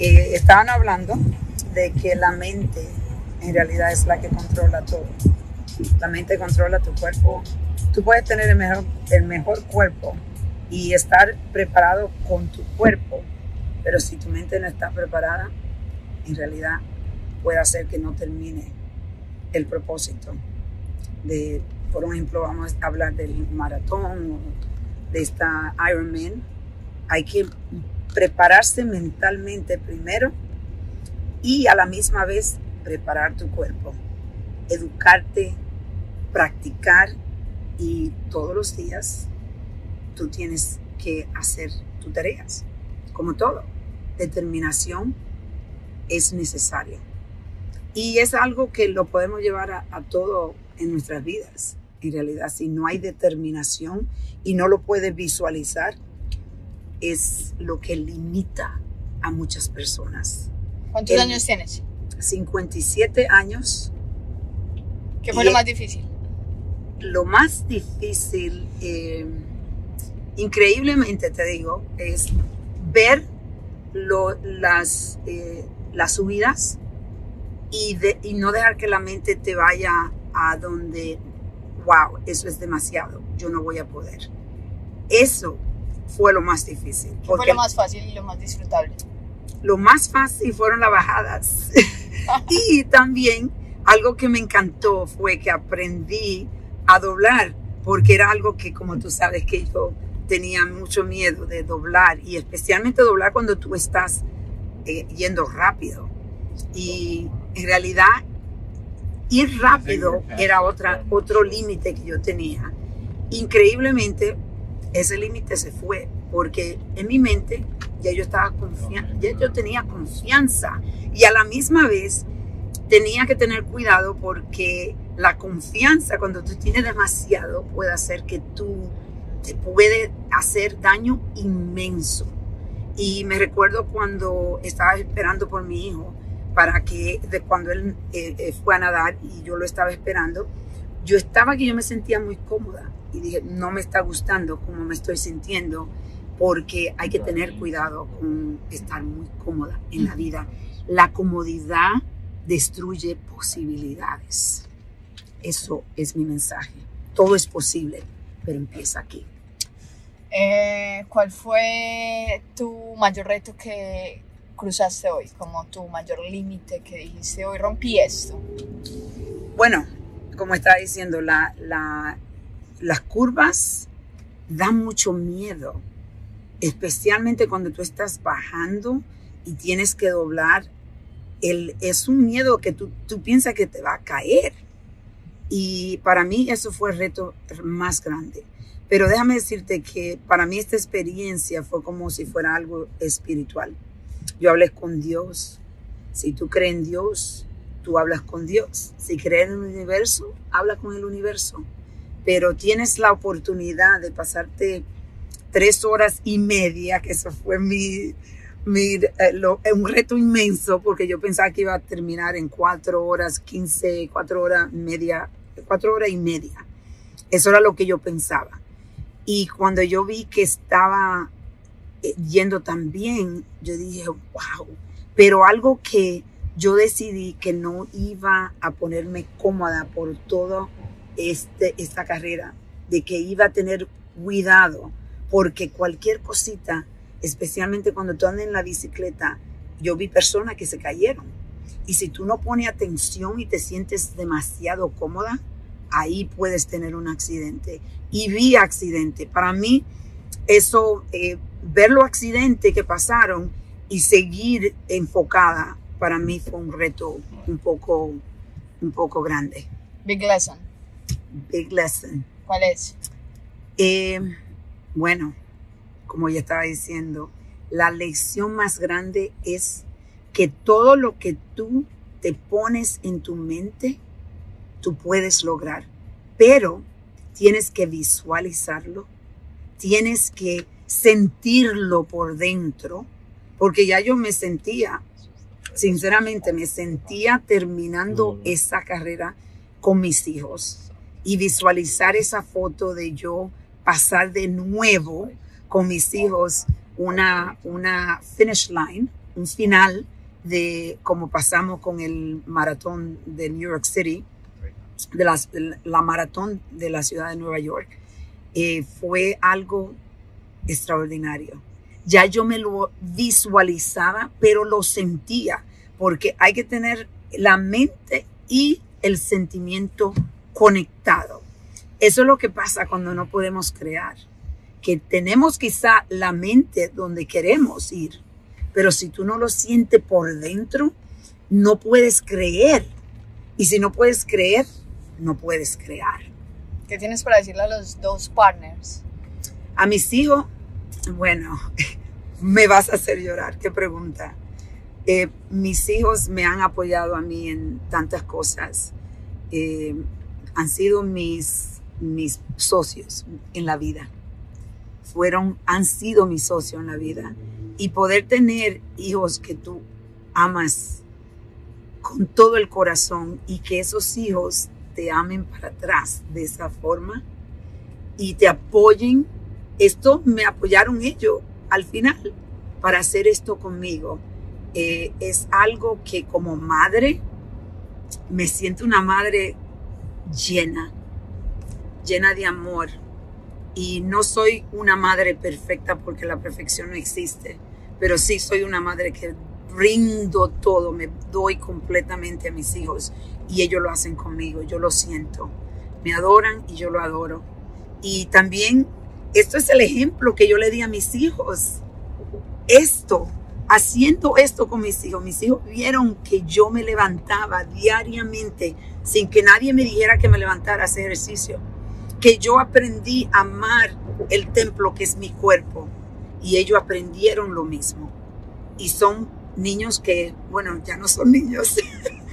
Eh, estaban hablando de que la mente en realidad es la que controla todo. La mente controla tu cuerpo. Tú puedes tener el mejor, el mejor cuerpo y estar preparado con tu cuerpo, pero si tu mente no está preparada, en realidad puede hacer que no termine el propósito. De, por ejemplo, vamos a hablar del maratón de esta Ironman. Hay que prepararse mentalmente primero y a la misma vez preparar tu cuerpo, educarte, practicar y todos los días tú tienes que hacer tus tareas, como todo. Determinación es necesaria. Y es algo que lo podemos llevar a, a todo en nuestras vidas. En realidad, si no hay determinación y no lo puedes visualizar, es lo que limita a muchas personas. ¿Cuántos años tienes? 57 años. ¿Qué fue lo más difícil? Lo más difícil, eh, increíblemente te digo, es ver las, eh, las subidas y, y no dejar que la mente te vaya a donde, wow, eso es demasiado, yo no voy a poder. Eso fue lo más difícil. ¿Qué fue lo más fácil y lo más disfrutable? Lo más fácil fueron las bajadas. y también algo que me encantó fue que aprendí a doblar, porque era algo que, como tú sabes, que yo tenía mucho miedo de doblar, y especialmente doblar cuando tú estás eh, yendo rápido. Y en realidad, ir rápido era otra, otro límite que yo tenía. Increíblemente, ese límite se fue porque en mi mente ya yo estaba confiando, ya yo tenía confianza y a la misma vez tenía que tener cuidado porque la confianza cuando tú tienes demasiado puede hacer que tú te puede hacer daño inmenso. Y me recuerdo cuando estaba esperando por mi hijo para que de cuando él eh, eh, fue a nadar y yo lo estaba esperando, yo estaba que yo me sentía muy cómoda y dije, no me está gustando como me estoy sintiendo porque hay que tener cuidado con estar muy cómoda en la vida. La comodidad destruye posibilidades. Eso es mi mensaje. Todo es posible, pero empieza aquí. Eh, ¿Cuál fue tu mayor reto que cruzaste hoy? Como tu mayor límite que dijiste hoy, rompí esto. Bueno, como estaba diciendo, la, las curvas dan mucho miedo, especialmente cuando tú estás bajando y tienes que doblar. El, es un miedo que tú, tú piensas que te va a caer. Y para mí eso fue el reto más grande. Pero déjame decirte que para mí esta experiencia fue como si fuera algo espiritual. Yo hablé con Dios. Si tú crees en Dios, tú hablas con Dios. Si crees en el universo, habla con el universo. Pero tienes la oportunidad de pasarte tres horas y media, que eso fue mi, mi eh, un reto inmenso, porque yo pensaba que iba a terminar en cuatro horas, quince, cuatro horas media, cuatro horas y media. Eso era lo que yo pensaba. Y cuando yo vi que estaba eh, yendo tan bien, yo dije, wow. Pero algo que yo decidí que no iba a ponerme cómoda por toda este, esta carrera, de que iba a tener cuidado, porque cualquier cosita, especialmente cuando tú andas en la bicicleta, yo vi personas que se cayeron. Y si tú no pones atención y te sientes demasiado cómoda, ahí puedes tener un accidente. Y vi accidente. Para mí, eso, eh, ver los accidentes que pasaron y seguir enfocada para mí fue un reto un poco, un poco grande. Big lesson. Big lesson. ¿Cuál es? Eh, bueno, como ya estaba diciendo, la lección más grande es que todo lo que tú te pones en tu mente, tú puedes lograr, pero tienes que visualizarlo, tienes que sentirlo por dentro, porque ya yo me sentía sinceramente me sentía terminando esa carrera con mis hijos y visualizar esa foto de yo pasar de nuevo con mis hijos una, una finish line un final de como pasamos con el maratón de New York City, de las- la maratón de la ciudad de Nueva York, eh, fue algo extraordinario. Ya yo me lo visualizaba, pero lo sentía, porque hay que tener la mente y el sentimiento conectado. Eso es lo que pasa cuando no podemos crear, que tenemos quizá la mente donde queremos ir, pero si tú no lo sientes por dentro, no puedes creer. Y si no puedes creer, no puedes crear. ¿Qué tienes para decirle a los dos partners? A mis hijos, bueno, me vas a hacer llorar, qué pregunta. Eh, mis hijos me han apoyado a mí en tantas cosas. Eh, han sido mis, mis socios en la vida. Fueron, han sido mis socios en la vida. Y poder tener hijos que tú amas con todo el corazón y que esos hijos te amen para atrás de esa forma y te apoyen. Esto me apoyaron ellos al final para hacer esto conmigo. Eh, es algo que como madre me siento una madre llena, llena de amor. Y no soy una madre perfecta porque la perfección no existe, pero sí soy una madre que rindo todo, me doy completamente a mis hijos y ellos lo hacen conmigo, yo lo siento. Me adoran y yo lo adoro. Y también esto es el ejemplo que yo le di a mis hijos. Esto, haciendo esto con mis hijos, mis hijos vieron que yo me levantaba diariamente sin que nadie me dijera que me levantara a hacer ejercicio. Que yo aprendí a amar el templo que es mi cuerpo. Y ellos aprendieron lo mismo. Y son niños que, bueno, ya no son niños.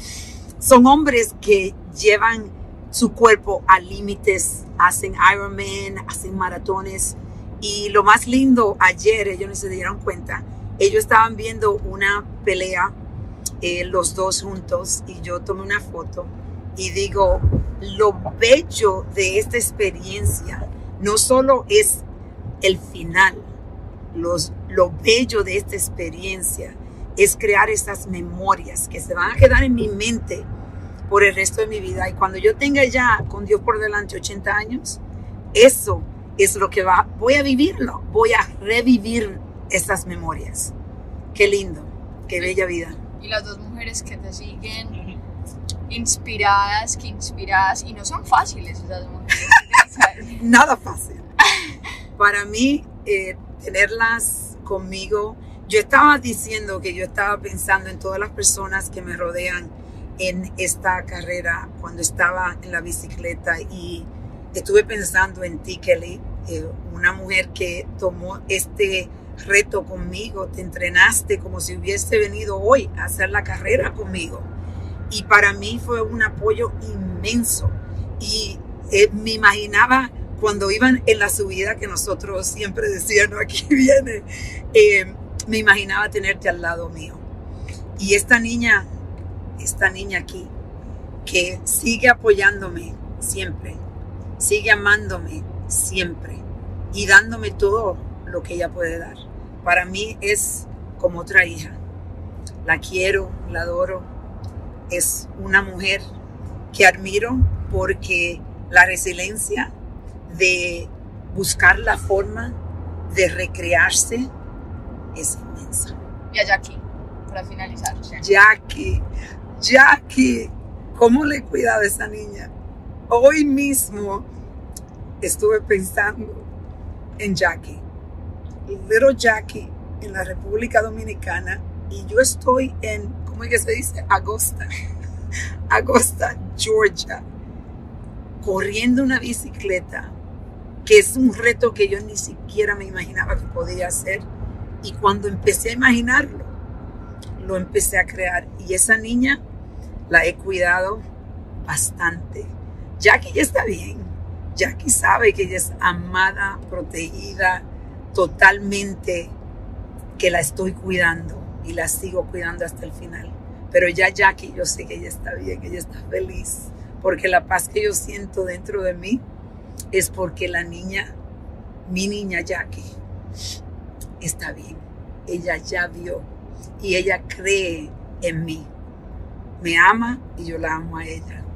son hombres que llevan su cuerpo a límites, hacen Ironman, hacen maratones. Y lo más lindo, ayer ellos no se dieron cuenta, ellos estaban viendo una pelea, eh, los dos juntos, y yo tomé una foto y digo, lo bello de esta experiencia no solo es el final, los, lo bello de esta experiencia es crear estas memorias que se van a quedar en mi mente por el resto de mi vida. Y cuando yo tenga ya con Dios por delante 80 años, eso es lo que va, voy a vivirlo, voy a revivir estas memorias. Qué lindo, qué bella vida. Y las dos mujeres que te siguen inspiradas, que inspiradas, y no son fáciles esas mujeres. Nada fácil. Para mí, eh, tenerlas conmigo, yo estaba diciendo que yo estaba pensando en todas las personas que me rodean en esta carrera cuando estaba en la bicicleta y estuve pensando en ti, Kelly, eh, una mujer que tomó este reto conmigo, te entrenaste como si hubiese venido hoy a hacer la carrera conmigo. Y para mí fue un apoyo inmenso. Y eh, me imaginaba cuando iban en la subida que nosotros siempre decíamos, aquí viene, eh, me imaginaba tenerte al lado mío. Y esta niña, esta niña aquí, que sigue apoyándome siempre, sigue amándome siempre y dándome todo lo que ella puede dar. Para mí es como otra hija. La quiero, la adoro. Es una mujer que admiro porque la resiliencia de buscar la forma de recrearse es inmensa. Y a Jackie, para finalizar. Jackie, Jackie, ¿cómo le he cuidado a esa niña? Hoy mismo estuve pensando en Jackie, Little Jackie en la República Dominicana y yo estoy en, ¿cómo es que se dice? Agosta, Agosta, Georgia, corriendo una bicicleta, que es un reto que yo ni siquiera me imaginaba que podía hacer. Y cuando empecé a imaginarlo, lo empecé a crear. Y esa niña la he cuidado bastante. Jackie ya está bien. Jackie sabe que ella es amada, protegida, totalmente, que la estoy cuidando y la sigo cuidando hasta el final. Pero ya Jackie, yo sé que ella está bien, ella está feliz, porque la paz que yo siento dentro de mí es porque la niña, mi niña Jackie, está bien. Ella ya vio y ella cree en mí. Me ama y yo la amo a ella.